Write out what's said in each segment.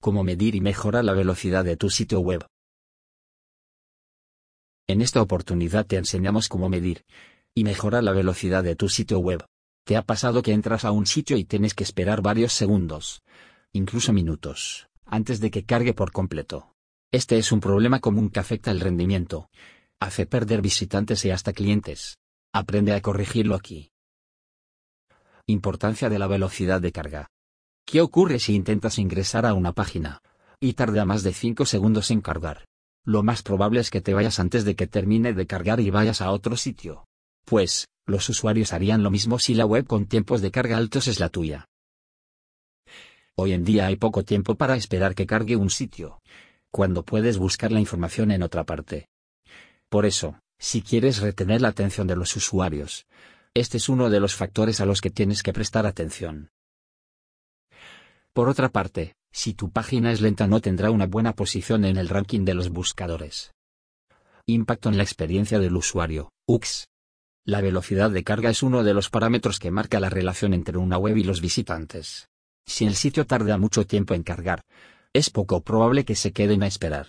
Cómo medir y mejorar la velocidad de tu sitio web. En esta oportunidad te enseñamos cómo medir y mejorar la velocidad de tu sitio web. ¿Te ha pasado que entras a un sitio y tienes que esperar varios segundos, incluso minutos, antes de que cargue por completo? Este es un problema común que afecta el rendimiento, hace perder visitantes y hasta clientes. Aprende a corregirlo aquí. Importancia de la velocidad de carga. ¿Qué ocurre si intentas ingresar a una página y tarda más de 5 segundos en cargar? Lo más probable es que te vayas antes de que termine de cargar y vayas a otro sitio. Pues, los usuarios harían lo mismo si la web con tiempos de carga altos es la tuya. Hoy en día hay poco tiempo para esperar que cargue un sitio, cuando puedes buscar la información en otra parte. Por eso, si quieres retener la atención de los usuarios, este es uno de los factores a los que tienes que prestar atención. Por otra parte, si tu página es lenta no tendrá una buena posición en el ranking de los buscadores. Impacto en la experiencia del usuario, UX. La velocidad de carga es uno de los parámetros que marca la relación entre una web y los visitantes. Si el sitio tarda mucho tiempo en cargar, es poco probable que se queden a esperar.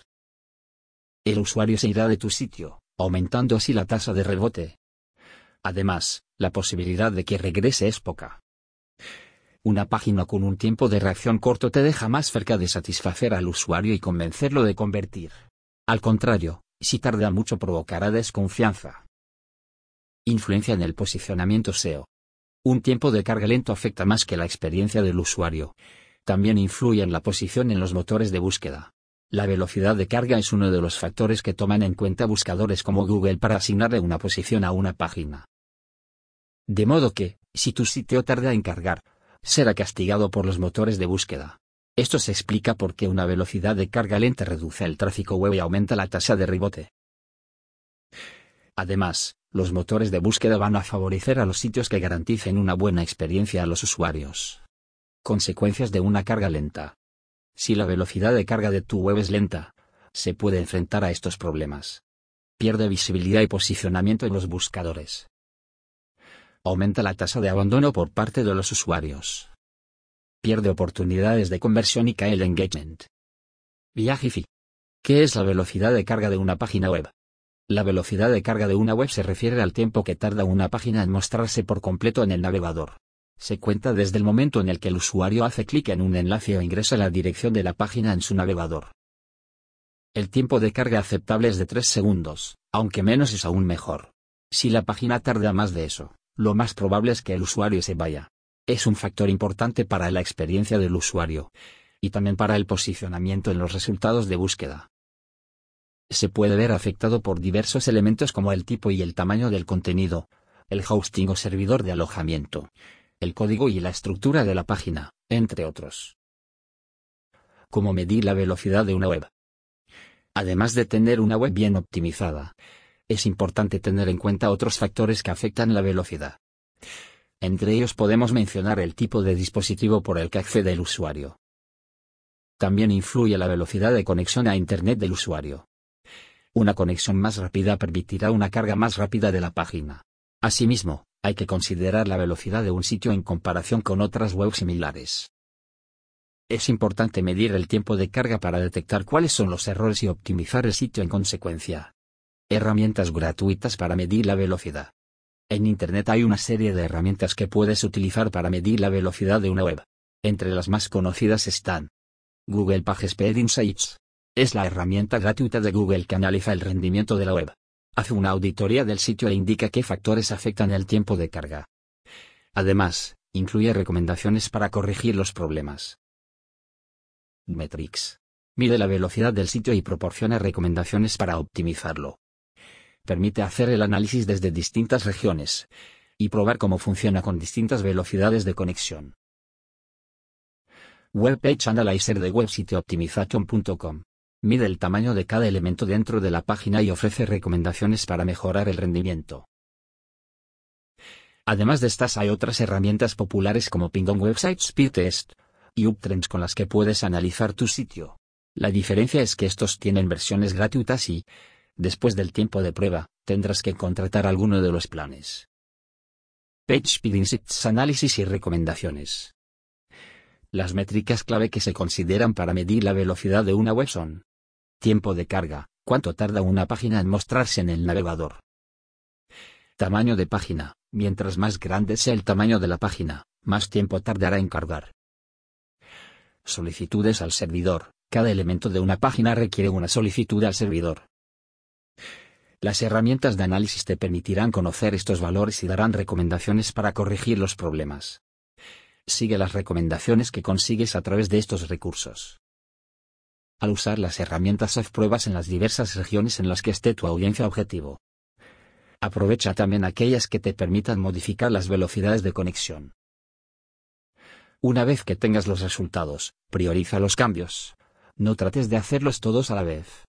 El usuario se irá de tu sitio, aumentando así la tasa de rebote. Además, la posibilidad de que regrese es poca. Una página con un tiempo de reacción corto te deja más cerca de satisfacer al usuario y convencerlo de convertir. Al contrario, si tarda mucho provocará desconfianza. Influencia en el posicionamiento SEO. Un tiempo de carga lento afecta más que la experiencia del usuario. También influye en la posición en los motores de búsqueda. La velocidad de carga es uno de los factores que toman en cuenta buscadores como Google para asignarle una posición a una página. De modo que, si tu sitio tarda en cargar, será castigado por los motores de búsqueda. Esto se explica porque una velocidad de carga lenta reduce el tráfico web y aumenta la tasa de rebote. Además, los motores de búsqueda van a favorecer a los sitios que garanticen una buena experiencia a los usuarios. Consecuencias de una carga lenta. Si la velocidad de carga de tu web es lenta, se puede enfrentar a estos problemas. Pierde visibilidad y posicionamiento en los buscadores aumenta la tasa de abandono por parte de los usuarios. Pierde oportunidades de conversión y cae el engagement. Viajifi. ¿Qué es la velocidad de carga de una página web? La velocidad de carga de una web se refiere al tiempo que tarda una página en mostrarse por completo en el navegador. Se cuenta desde el momento en el que el usuario hace clic en un enlace o ingresa la dirección de la página en su navegador. El tiempo de carga aceptable es de 3 segundos, aunque menos es aún mejor. Si la página tarda más de eso, lo más probable es que el usuario se vaya. Es un factor importante para la experiencia del usuario, y también para el posicionamiento en los resultados de búsqueda. Se puede ver afectado por diversos elementos como el tipo y el tamaño del contenido, el hosting o servidor de alojamiento, el código y la estructura de la página, entre otros. ¿Cómo medir la velocidad de una web? Además de tener una web bien optimizada, es importante tener en cuenta otros factores que afectan la velocidad. Entre ellos podemos mencionar el tipo de dispositivo por el que accede el usuario. También influye la velocidad de conexión a Internet del usuario. Una conexión más rápida permitirá una carga más rápida de la página. Asimismo, hay que considerar la velocidad de un sitio en comparación con otras webs similares. Es importante medir el tiempo de carga para detectar cuáles son los errores y optimizar el sitio en consecuencia. Herramientas gratuitas para medir la velocidad. En Internet hay una serie de herramientas que puedes utilizar para medir la velocidad de una web. Entre las más conocidas están Google PageSpeed Insights. Es la herramienta gratuita de Google que analiza el rendimiento de la web. Hace una auditoría del sitio e indica qué factores afectan el tiempo de carga. Además, incluye recomendaciones para corregir los problemas. Metrics. Mide la velocidad del sitio y proporciona recomendaciones para optimizarlo permite hacer el análisis desde distintas regiones y probar cómo funciona con distintas velocidades de conexión. Web Page Analyzer de WebSiteOptimization.com mide el tamaño de cada elemento dentro de la página y ofrece recomendaciones para mejorar el rendimiento. Además de estas hay otras herramientas populares como Ping Website Speed Test y Uptrends con las que puedes analizar tu sitio. La diferencia es que estos tienen versiones gratuitas y, Después del tiempo de prueba, tendrás que contratar alguno de los planes. PageSpeed Insights Análisis y Recomendaciones. Las métricas clave que se consideran para medir la velocidad de una web son tiempo de carga, cuánto tarda una página en mostrarse en el navegador. Tamaño de página, mientras más grande sea el tamaño de la página, más tiempo tardará en cargar. Solicitudes al servidor, cada elemento de una página requiere una solicitud al servidor. Las herramientas de análisis te permitirán conocer estos valores y darán recomendaciones para corregir los problemas sigue las recomendaciones que consigues a través de estos recursos. Al usar las herramientas haz pruebas en las diversas regiones en las que esté tu audiencia objetivo. Aprovecha también aquellas que te permitan modificar las velocidades de conexión. Una vez que tengas los resultados, prioriza los cambios. No trates de hacerlos todos a la vez.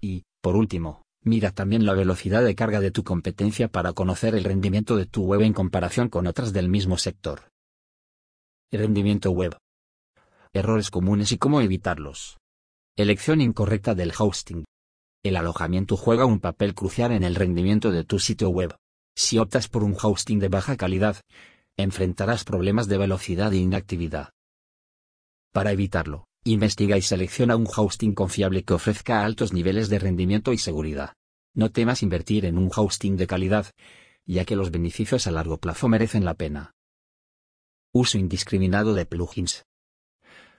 Y, por último, mira también la velocidad de carga de tu competencia para conocer el rendimiento de tu web en comparación con otras del mismo sector. Rendimiento web. Errores comunes y cómo evitarlos. Elección incorrecta del hosting. El alojamiento juega un papel crucial en el rendimiento de tu sitio web. Si optas por un hosting de baja calidad, enfrentarás problemas de velocidad e inactividad. Para evitarlo, investiga y selecciona un hosting confiable que ofrezca altos niveles de rendimiento y seguridad. No temas invertir en un hosting de calidad, ya que los beneficios a largo plazo merecen la pena. Uso indiscriminado de plugins.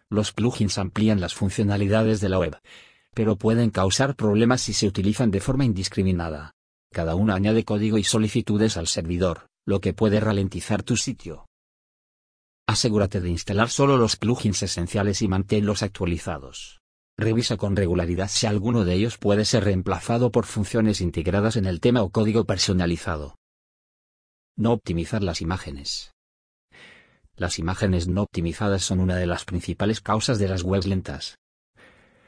Los plugins amplían las funcionalidades de la web, pero pueden causar problemas si se utilizan de forma indiscriminada. Cada uno añade código y solicitudes al servidor, lo que puede ralentizar tu sitio. Asegúrate de instalar solo los plugins esenciales y manténlos actualizados. Revisa con regularidad si alguno de ellos puede ser reemplazado por funciones integradas en el tema o código personalizado. No optimizar las imágenes. Las imágenes no optimizadas son una de las principales causas de las webs lentas.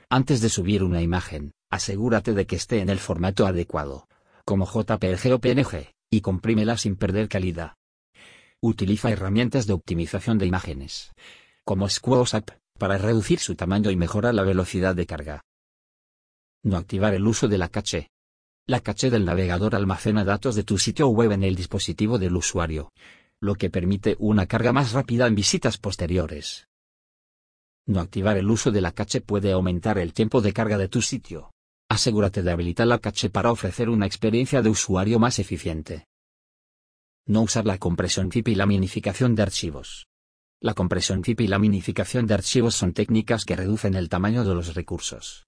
Antes de subir una imagen, asegúrate de que esté en el formato adecuado, como JPG o PNG, y comprímela sin perder calidad. Utiliza herramientas de optimización de imágenes, como SquareSap, para reducir su tamaño y mejorar la velocidad de carga. No activar el uso de la caché. La caché del navegador almacena datos de tu sitio web en el dispositivo del usuario, lo que permite una carga más rápida en visitas posteriores. No activar el uso de la caché puede aumentar el tiempo de carga de tu sitio. Asegúrate de habilitar la caché para ofrecer una experiencia de usuario más eficiente. No usar la compresión zip y la minificación de archivos. La compresión zip y la minificación de archivos son técnicas que reducen el tamaño de los recursos,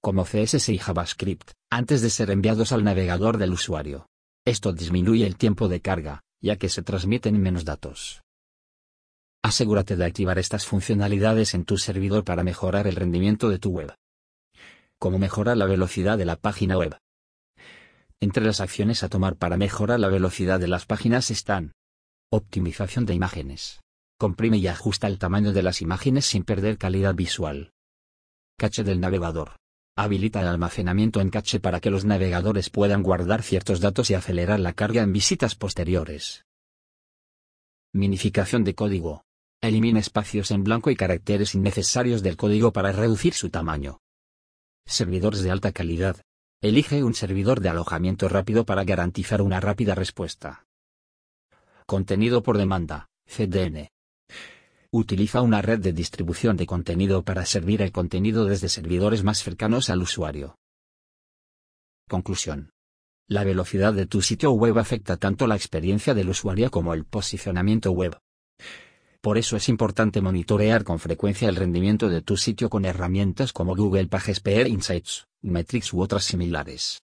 como CSS y JavaScript, antes de ser enviados al navegador del usuario. Esto disminuye el tiempo de carga, ya que se transmiten menos datos. Asegúrate de activar estas funcionalidades en tu servidor para mejorar el rendimiento de tu web. ¿Cómo mejorar la velocidad de la página web? Entre las acciones a tomar para mejorar la velocidad de las páginas están optimización de imágenes. Comprime y ajusta el tamaño de las imágenes sin perder calidad visual. Cache del navegador. Habilita el almacenamiento en caché para que los navegadores puedan guardar ciertos datos y acelerar la carga en visitas posteriores. Minificación de código. Elimina espacios en blanco y caracteres innecesarios del código para reducir su tamaño. Servidores de alta calidad. Elige un servidor de alojamiento rápido para garantizar una rápida respuesta. Contenido por demanda, CDN utiliza una red de distribución de contenido para servir el contenido desde servidores más cercanos al usuario. Conclusión. La velocidad de tu sitio web afecta tanto la experiencia del usuario como el posicionamiento web. Por eso es importante monitorear con frecuencia el rendimiento de tu sitio con herramientas como Google PageSpeed Insights, Metrics u otras similares.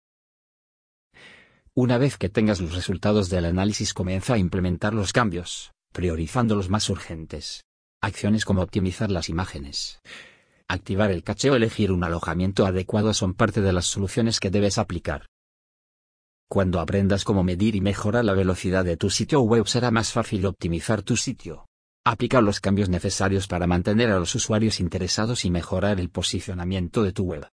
Una vez que tengas los resultados del análisis comienza a implementar los cambios, priorizando los más urgentes. Acciones como optimizar las imágenes. Activar el caché o elegir un alojamiento adecuado son parte de las soluciones que debes aplicar. Cuando aprendas cómo medir y mejorar la velocidad de tu sitio web será más fácil optimizar tu sitio. Aplica los cambios necesarios para mantener a los usuarios interesados y mejorar el posicionamiento de tu web.